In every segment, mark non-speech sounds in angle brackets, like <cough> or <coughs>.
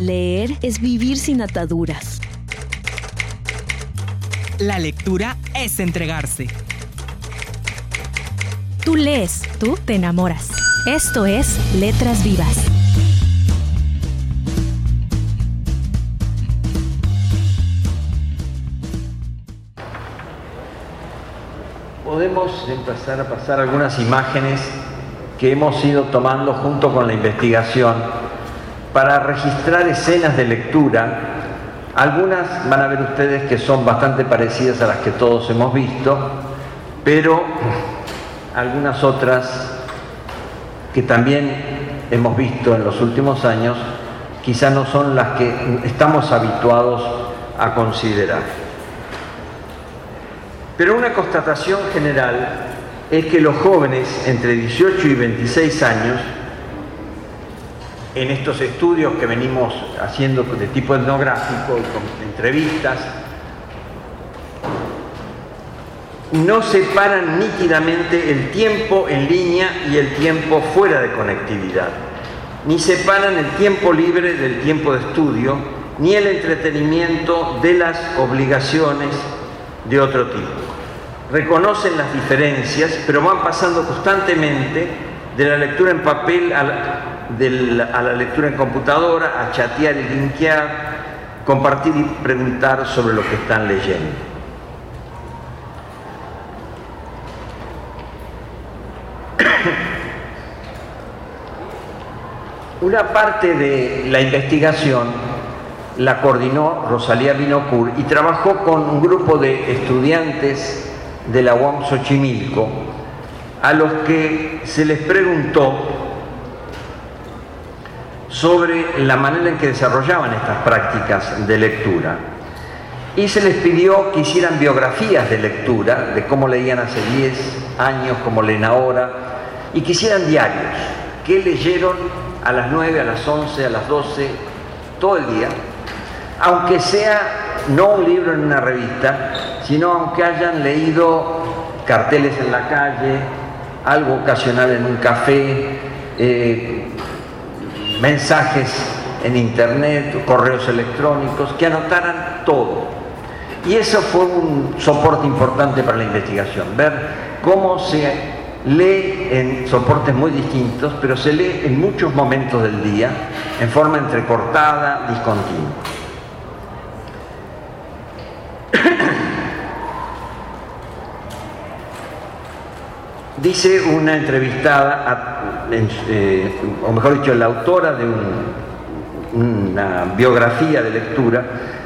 Leer es vivir sin ataduras. La lectura es entregarse. Tú lees, tú te enamoras. Esto es Letras Vivas. Podemos empezar a pasar algunas imágenes que hemos ido tomando junto con la investigación para registrar escenas de lectura. Algunas van a ver ustedes que son bastante parecidas a las que todos hemos visto, pero algunas otras que también hemos visto en los últimos años, quizá no son las que estamos habituados a considerar. Pero una constatación general es que los jóvenes entre 18 y 26 años, en estos estudios que venimos haciendo de tipo etnográfico y con entrevistas, no separan nítidamente el tiempo en línea y el tiempo fuera de conectividad, ni separan el tiempo libre del tiempo de estudio, ni el entretenimiento de las obligaciones de otro tipo. Reconocen las diferencias, pero van pasando constantemente de la lectura en papel a la, a la lectura en computadora, a chatear y linkear, compartir y preguntar sobre lo que están leyendo. <coughs> Una parte de la investigación la coordinó Rosalía Binocur y trabajó con un grupo de estudiantes de la UAM Xochimilco a los que se les preguntó sobre la manera en que desarrollaban estas prácticas de lectura. Y se les pidió que hicieran biografías de lectura, de cómo leían hace 10 años, cómo leen ahora, y que hicieran diarios, qué leyeron a las 9, a las 11, a las 12, todo el día, aunque sea no un libro en una revista, sino aunque hayan leído carteles en la calle, algo ocasional en un café, eh, mensajes en internet, correos electrónicos, que anotaran todo. Y eso fue un soporte importante para la investigación, ver cómo se lee en soportes muy distintos, pero se lee en muchos momentos del día, en forma entrecortada, discontinua. <coughs> Dice una entrevistada, eh, o mejor dicho, la autora de una biografía de lectura,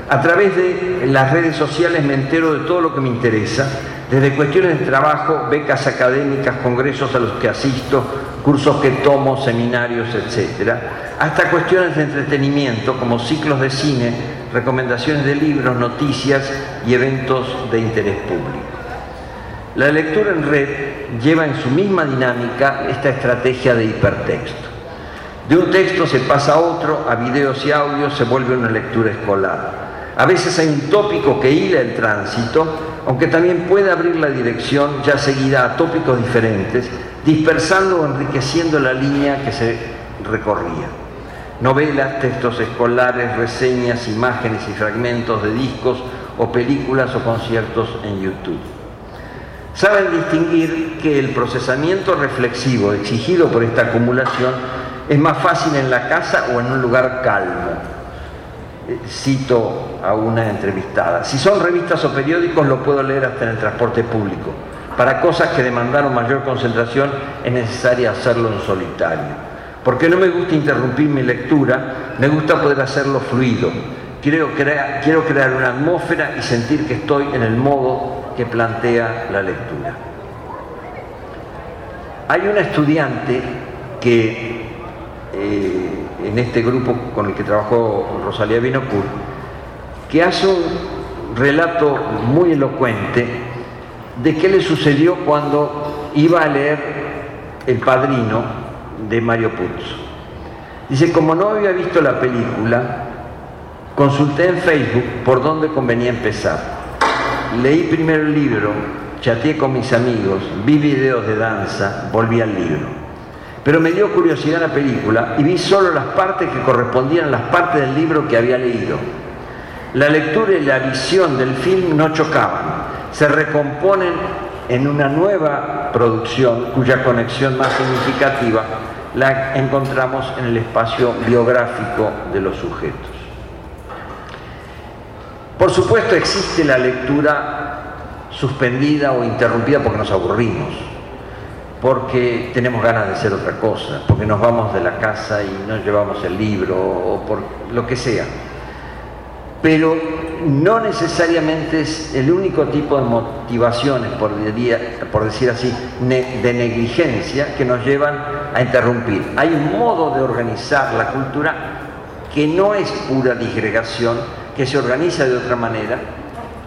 a través de las redes sociales me entero de todo lo que me interesa, desde cuestiones de trabajo, becas académicas, congresos a los que asisto, cursos que tomo, seminarios, etc., hasta cuestiones de entretenimiento como ciclos de cine, recomendaciones de libros, noticias y eventos de interés público. La lectura en red lleva en su misma dinámica esta estrategia de hipertexto. De un texto se pasa a otro, a videos y audios se vuelve una lectura escolar. A veces hay un tópico que hila el tránsito, aunque también puede abrir la dirección ya seguida a tópicos diferentes, dispersando o enriqueciendo la línea que se recorría. Novelas, textos escolares, reseñas, imágenes y fragmentos de discos o películas o conciertos en YouTube. Saben distinguir que el procesamiento reflexivo exigido por esta acumulación es más fácil en la casa o en un lugar calmo cito a una entrevistada. Si son revistas o periódicos lo puedo leer hasta en el transporte público. Para cosas que demandaron mayor concentración es necesario hacerlo en solitario. Porque no me gusta interrumpir mi lectura, me gusta poder hacerlo fluido. Quiero quiero crear una atmósfera y sentir que estoy en el modo que plantea la lectura. Hay una estudiante que eh, en este grupo con el que trabajó Rosalía Binocur, que hace un relato muy elocuente de qué le sucedió cuando iba a leer El Padrino de Mario Puzo. Dice, como no había visto la película, consulté en Facebook por dónde convenía empezar. Leí primero el libro, chateé con mis amigos, vi videos de danza, volví al libro. pero me dio curiosidad la película y vi solo las partes que correspondían a las partes del libro que había leído. La lectura y la visión del film no chocaban, se recomponen en una nueva producción cuya conexión más significativa la encontramos en el espacio biográfico de los sujetos. Por supuesto existe la lectura suspendida o interrumpida porque nos aburrimos porque tenemos ganas de hacer otra cosa, porque nos vamos de la casa y no llevamos el libro o por lo que sea. Pero no necesariamente es el único tipo de motivaciones, por, decir así, de negligencia que nos llevan a interrumpir. Hay un modo de organizar la cultura que no es pura disgregación, que se organiza de otra manera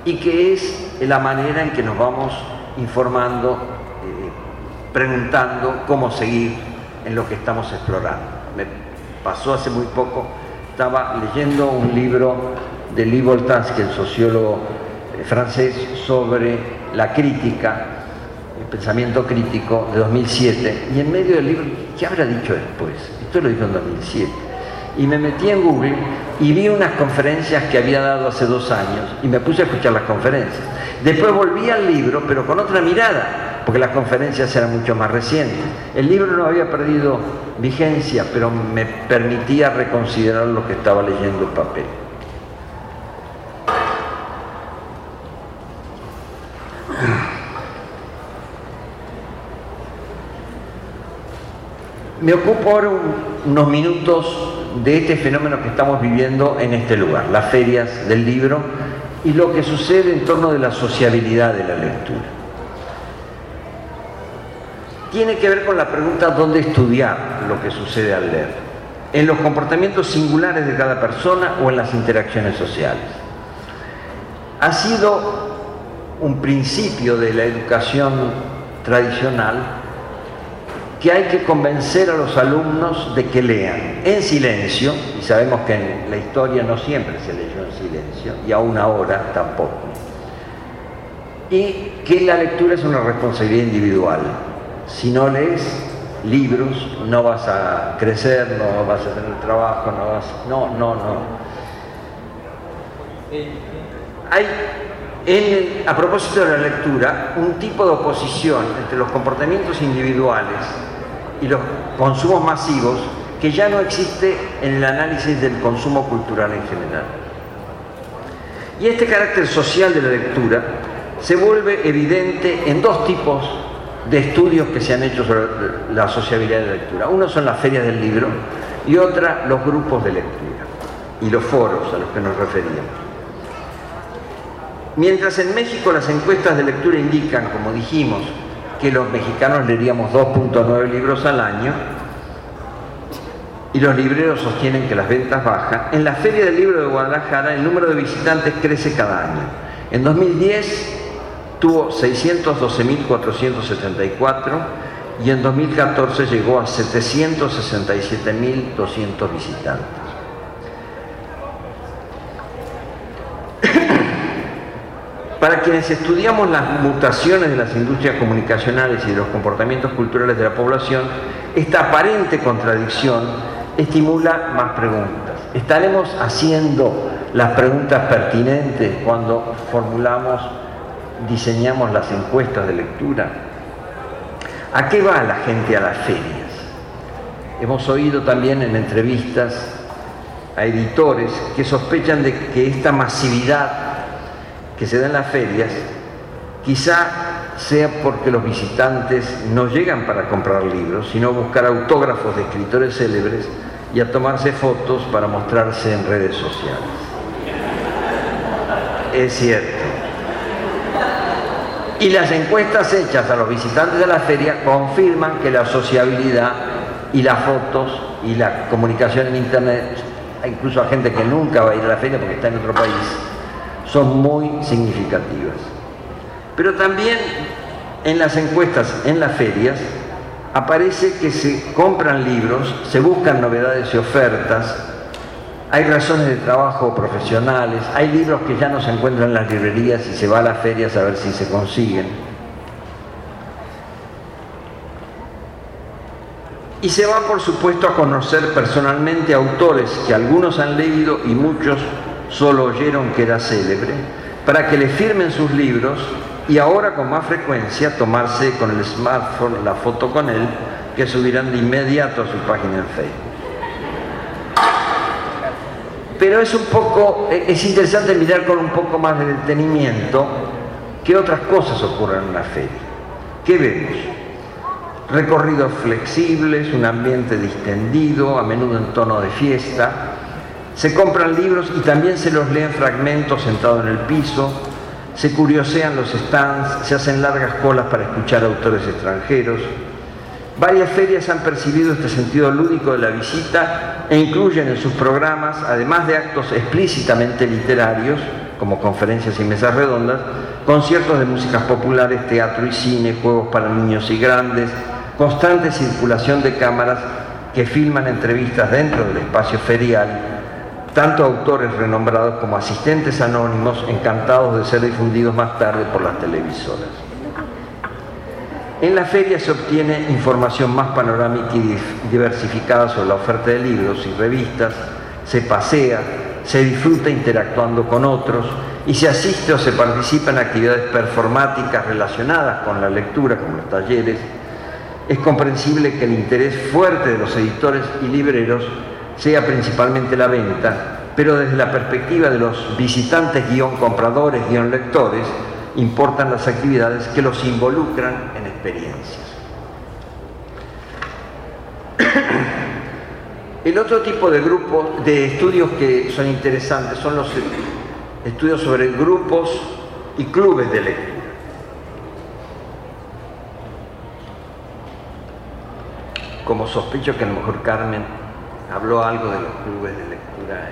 y que es la manera en que nos vamos informando preguntando cómo seguir en lo que estamos explorando. Me pasó hace muy poco, estaba leyendo un libro de Lee Voltansky, el sociólogo eh, francés, sobre la crítica, el pensamiento crítico de 2007, y en medio del libro, ¿qué habrá dicho después? Esto lo dijo en 2007. Y me metí en Google y vi unas conferencias que había dado hace dos años y me puse a escuchar las conferencias. Después volví al libro, pero con otra mirada, porque las conferencias eran mucho más recientes. El libro no había perdido vigencia, pero me permitía reconsiderar lo que estaba leyendo en papel. Me ocupo ahora unos minutos de este fenómeno que estamos viviendo en este lugar, las ferias del libro y lo que sucede en torno de la sociabilidad de la lectura. Tiene que ver con la pregunta dónde estudiar lo que sucede al leer, en los comportamientos singulares de cada persona o en las interacciones sociales. Ha sido un principio de la educación tradicional que hay que convencer a los alumnos de que lean en silencio, y sabemos que en la historia no siempre se leyó en silencio, y aún ahora tampoco, y que la lectura es una responsabilidad individual, si no lees libros, no vas a crecer, no vas a tener trabajo, no vas... No, no, no. Hay, a propósito de la lectura, un tipo de oposición entre los comportamientos individuales y los consumos masivos que ya no existe en el análisis del consumo cultural en general. Y este carácter social de la lectura se vuelve evidente en dos tipos de estudios que se han hecho sobre la sociabilidad de la lectura. Uno son las ferias del libro y otra los grupos de lectura y los foros a los que nos referíamos. Mientras en México las encuestas de lectura indican, como dijimos, que los mexicanos leeríamos 2.9 libros al año, y los libreros sostienen que las ventas bajan, en la Feria del Libro de Guadalajara el número de visitantes crece cada año. En 2010 tuvo 612.474 y en 2014 llegó a 767.200 visitantes. <coughs> Para quienes estudiamos las mutaciones de las industrias comunicacionales y de los comportamientos culturales de la población, esta aparente contradicción estimula más preguntas. ¿Estaremos haciendo las preguntas pertinentes cuando formulamos diseñamos las encuestas de lectura? ¿A qué va la gente a las ferias? Hemos oído también en entrevistas a editores que sospechan de que esta masividad que se da en las ferias quizá sea porque los visitantes no llegan para comprar libros, sino buscar autógrafos de escritores célebres y a tomarse fotos para mostrarse en redes sociales. Es cierto. Y las encuestas hechas a los visitantes de la feria confirman que la sociabilidad y las fotos y la comunicación en Internet, incluso a gente que nunca va a ir a la feria porque está en otro país, son muy significativas. Pero también en las encuestas en las ferias aparece que se compran libros, se buscan novedades y ofertas, hay razones de trabajo profesionales, hay libros que ya no se encuentran en las librerías y se va a las ferias a ver si se consiguen. Y se va, por supuesto, a conocer personalmente autores que algunos han leído y muchos solo oyeron que era célebre, para que le firmen sus libros y ahora con más frecuencia tomarse con el smartphone la foto con él que subirán de inmediato a su página en Facebook. Pero es un poco, es interesante mirar con un poco más de detenimiento qué otras cosas ocurren en una feria. ¿Qué vemos? Recorridos flexibles, un ambiente distendido, a menudo en tono de fiesta. Se compran libros y también se los leen fragmentos sentados en el piso. Se curiosean los stands, se hacen largas colas para escuchar autores extranjeros. Varias ferias han percibido este sentido lúdico de la visita e incluyen en sus programas, además de actos explícitamente literarios, como conferencias y mesas redondas, conciertos de músicas populares, teatro y cine, juegos para niños y grandes, constante circulación de cámaras que filman entrevistas dentro del espacio ferial, tanto autores renombrados como asistentes anónimos encantados de ser difundidos más tarde por las televisoras. En la feria se obtiene información más panorámica y diversificada sobre la oferta de libros y revistas, se pasea, se disfruta interactuando con otros y se asiste o se participa en actividades performáticas relacionadas con la lectura, como los talleres. Es comprensible que el interés fuerte de los editores y libreros sea principalmente la venta, pero desde la perspectiva de los visitantes guion compradores guion lectores, importan las actividades que los involucran en experiencias. <coughs> El otro tipo de grupos, de estudios que son interesantes son los estudios sobre grupos y clubes de lectura. Como sospecho que a lo mejor Carmen habló algo de los clubes de lectura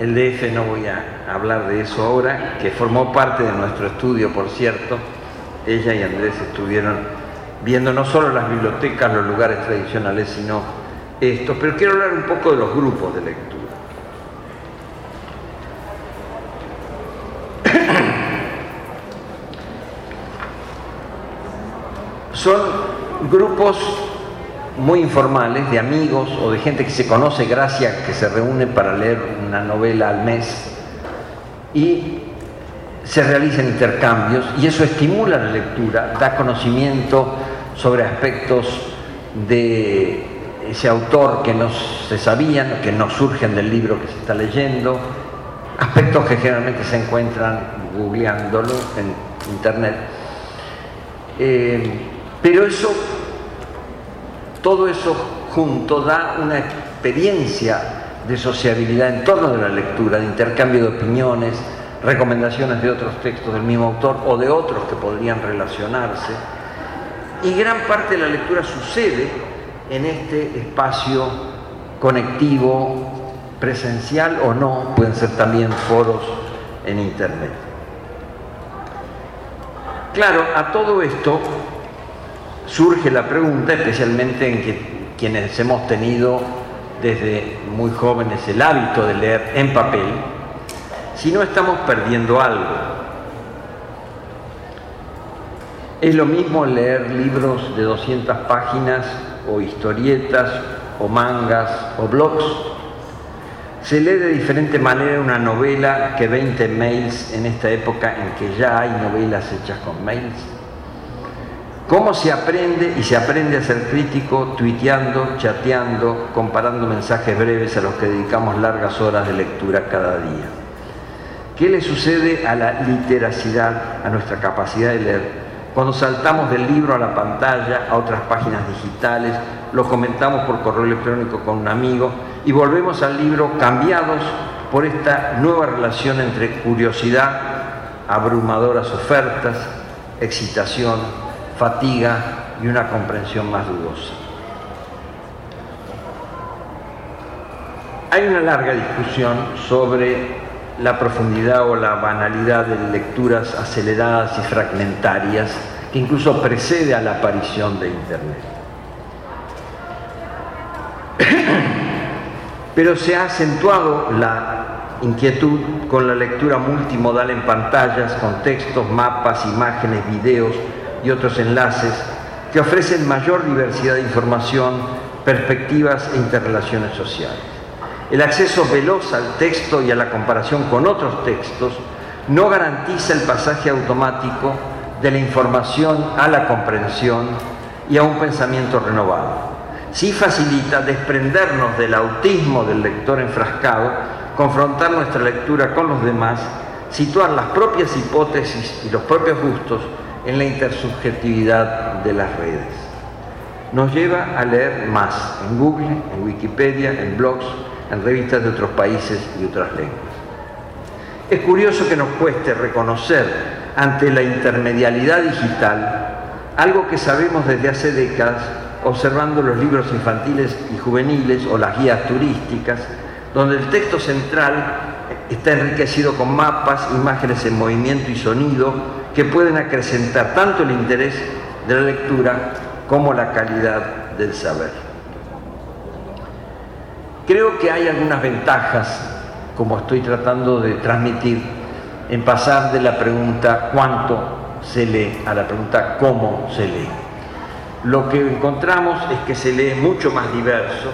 el DF no voy a hablar de eso ahora, que formó parte de nuestro estudio, por cierto. Ella y Andrés estuvieron viendo no solo las bibliotecas, los lugares tradicionales, sino esto. Pero quiero hablar un poco de los grupos de lectura. <coughs> Son grupos muy informales de amigos o de gente que se conoce gracias que se reúne para leer una novela al mes y se realizan intercambios y eso estimula la lectura, da conocimiento sobre aspectos de ese autor que no se sabían, que no surgen del libro que se está leyendo, aspectos que generalmente se encuentran googleándolo en internet. Eh, pero eso todo eso junto da una experiencia de sociabilidad en torno de la lectura, de intercambio de opiniones, recomendaciones de otros textos del mismo autor o de otros que podrían relacionarse. Y gran parte de la lectura sucede en este espacio conectivo, presencial o no, pueden ser también foros en Internet. Claro, a todo esto surge la pregunta, especialmente en que quienes hemos tenido desde muy jóvenes el hábito de leer en papel, si no estamos perdiendo algo. Es lo mismo leer libros de 200 páginas o historietas o mangas o blogs. Se lee de diferente manera una novela que 20 mails en esta época en que ya hay novelas hechas con mails. ¿Cómo se aprende? Y se aprende a ser crítico tuiteando, chateando, comparando mensajes breves a los que dedicamos largas horas de lectura cada día. ¿Qué le sucede a la literacidad, a nuestra capacidad de leer? Cuando saltamos del libro a la pantalla, a otras páginas digitales, lo comentamos por correo electrónico con un amigo y volvemos al libro cambiados por esta nueva relación entre curiosidad, abrumadoras ofertas, excitación, fatiga y una comprensión más dudosa. Hay una larga discusión sobre la profundidad o la banalidad de lecturas aceleradas y fragmentarias que incluso precede a la aparición de Internet. <coughs> Pero se ha acentuado la inquietud con la lectura multimodal en pantallas, con textos, mapas, imágenes, videos, y otros enlaces que ofrecen mayor diversidad de información perspectivas e interrelaciones sociales. El acceso veloz al texto y a la comparación con otros textos no garantiza el pasaje automático de la información a la comprensión y a un pensamiento renovado. Sí facilita desprendernos del autismo del lector enfrascado, confrontar nuestra lectura con los demás, situar las propias hipótesis y los propios gustos en la intersubjetividad de las redes. Nos lleva a leer más en Google, en Wikipedia, en blogs, en revistas de otros países y otras lenguas. Es curioso que nos cueste reconocer ante la intermedialidad digital algo que sabemos desde hace décadas observando los libros infantiles y juveniles o las guías turísticas, donde el texto central está enriquecido con mapas, imágenes en movimiento y sonido que pueden acrecentar tanto el interés de la lectura como la calidad del saber. Creo que hay algunas ventajas, como estoy tratando de transmitir, en pasar de la pregunta cuánto se lee a la pregunta cómo se lee. Lo que encontramos es que se lee mucho más diverso,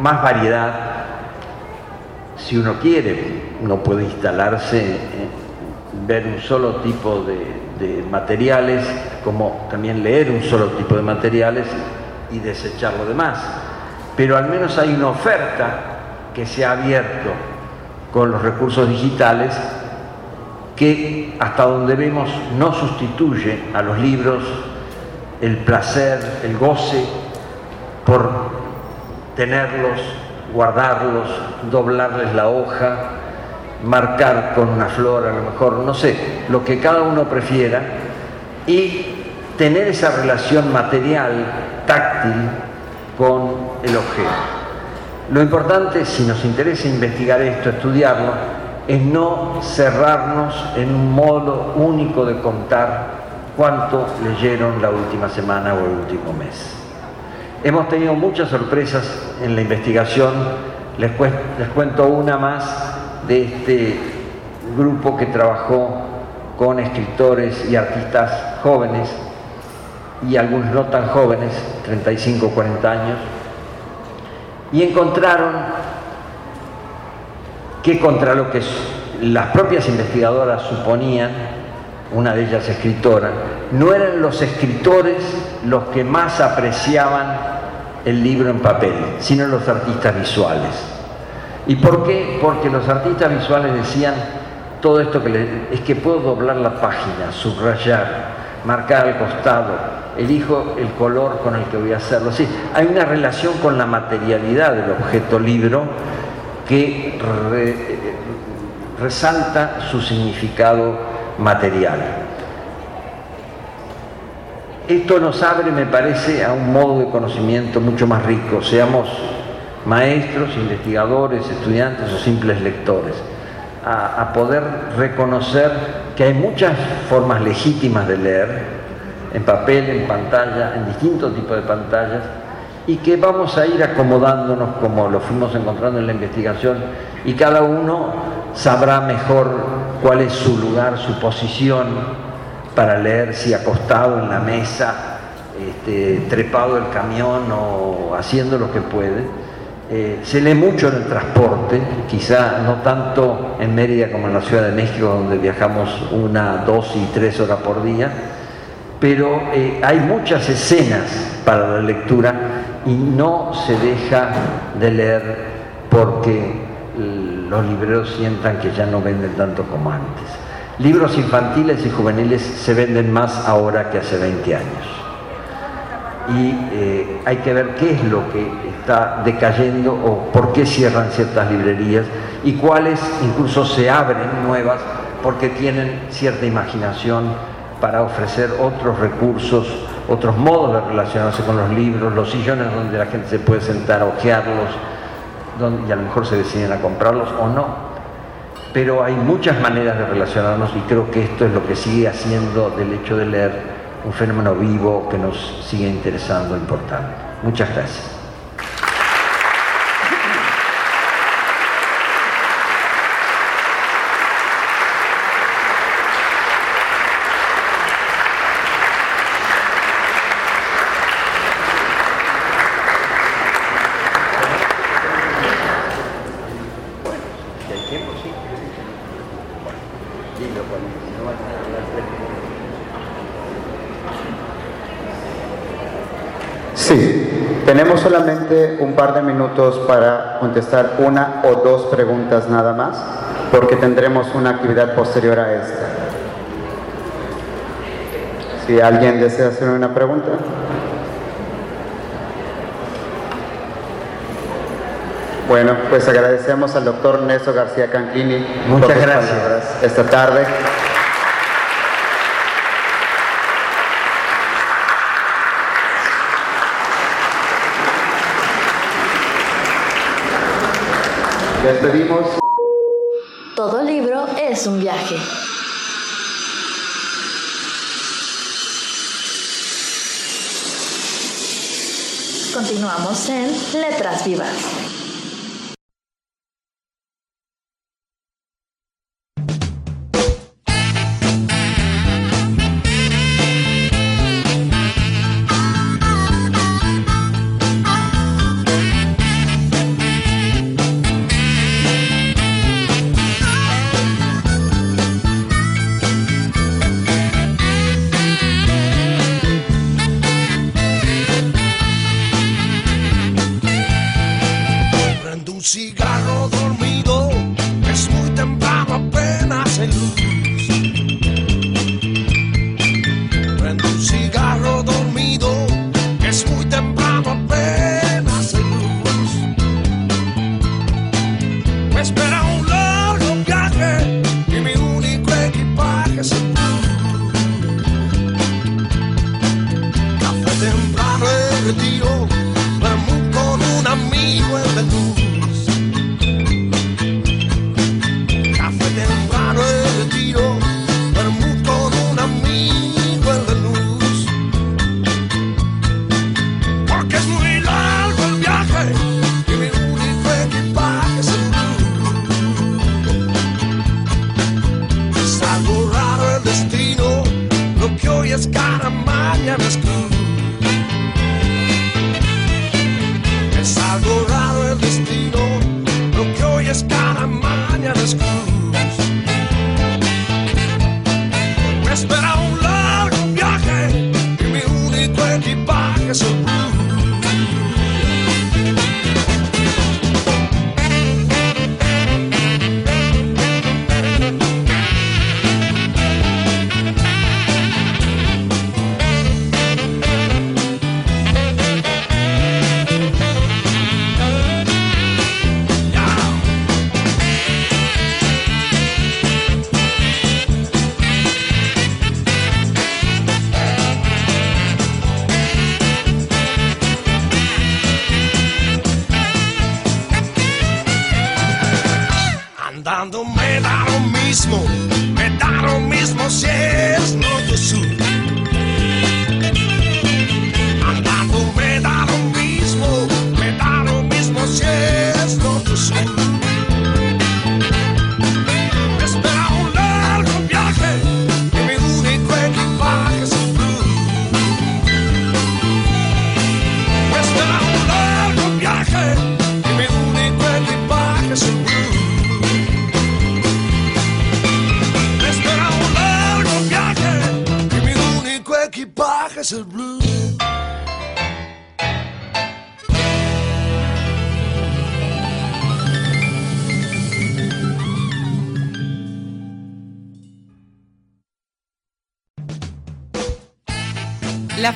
más variedad. Si uno quiere, no puede instalarse, ver un solo tipo de, materiales, como también leer un solo tipo de materiales y desechar lo demás. Pero al menos hay una oferta que se ha abierto con los recursos digitales que hasta donde vemos no sustituye a los libros el placer, el goce por tenerlos, guardarlos, doblarles la hoja, marcar con una flor, a lo mejor, no sé, lo que cada uno prefiera, y tener esa relación material, táctil, con el objeto. Lo importante, si nos interesa investigar esto, estudiarlo, es no cerrarnos en un modo único de contar cuánto leyeron la última semana o el último mes. Hemos tenido muchas sorpresas en la investigación, les, cuento una más de este grupo que trabajó con escritores y artistas jóvenes y algunos no tan jóvenes, 35 o 40 años, y encontraron que contra lo que las propias investigadoras suponían, una de ellas escritora, no eran los escritores los que más apreciaban el libro en papel, sino los artistas visuales. ¿Y por qué? Porque los artistas visuales decían todo esto que es que puedo doblar la página, subrayar, marcar al costado, elijo el color con el que voy a hacerlo. Sí, hay una relación con la materialidad del objeto libro que resalta su significado material. Esto nos abre, me parece, a un modo de conocimiento mucho más rico, seamos maestros, investigadores, estudiantes o simples lectores, a, poder reconocer que hay muchas formas legítimas de leer, en papel, en pantalla, en distintos tipos de pantallas, y que vamos a ir acomodándonos como lo fuimos encontrando en la investigación y cada uno sabrá mejor cuál es su lugar, su posición para leer, si acostado en la mesa, este, trepado el camión o haciendo lo que puede. Eh, se lee mucho en el transporte, quizá no tanto en Mérida como en la Ciudad de México, donde viajamos una, dos y tres horas por día, pero eh, hay muchas escenas para la lectura y no se deja de leer porque los libreros sientan que ya no venden tanto como antes. Libros infantiles y juveniles se venden más ahora que hace 20 años. Y eh, hay que ver qué es lo que está decayendo o por qué cierran ciertas librerías y cuáles incluso se abren nuevas porque tienen cierta imaginación para ofrecer otros recursos otros modos de relacionarse con los libros, los sillones donde la gente se puede sentar, ojearlos, donde, y a lo mejor se deciden a comprarlos o no. Pero hay muchas maneras de relacionarnos y creo que esto es lo que sigue haciendo del hecho de leer un fenómeno vivo que nos sigue interesando, importante. Muchas gracias. Sí, tenemos solamente un par de minutos para contestar una o dos preguntas nada más, porque tendremos una actividad posterior a esta. Si alguien desea hacer una pregunta. Bueno, pues agradecemos al doctor Néstor García Canclini Muchas gracias. esta tarde. Despedimos. Todo libro es un viaje. Continuamos en Letras Vivas. Temprano en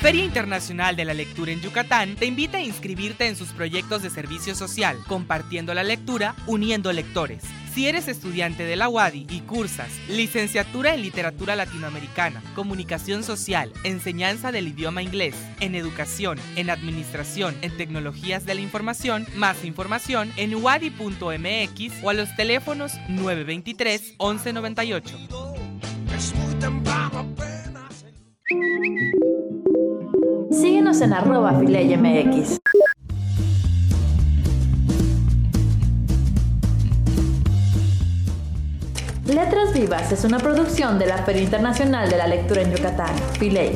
Feria Internacional de la Lectura en Yucatán te invita a inscribirte en sus proyectos de servicio social, compartiendo la lectura, uniendo lectores. Si eres estudiante de la UADI y cursas licenciatura en literatura latinoamericana, comunicación social, enseñanza del idioma inglés, en educación, en administración, en tecnologías de la información, más información en wadi.mx o a los teléfonos 923 1198. Síguenos en arroba FileyMX. Letras Vivas es una producción de la Feria Internacional de la Lectura en Yucatán, Filey.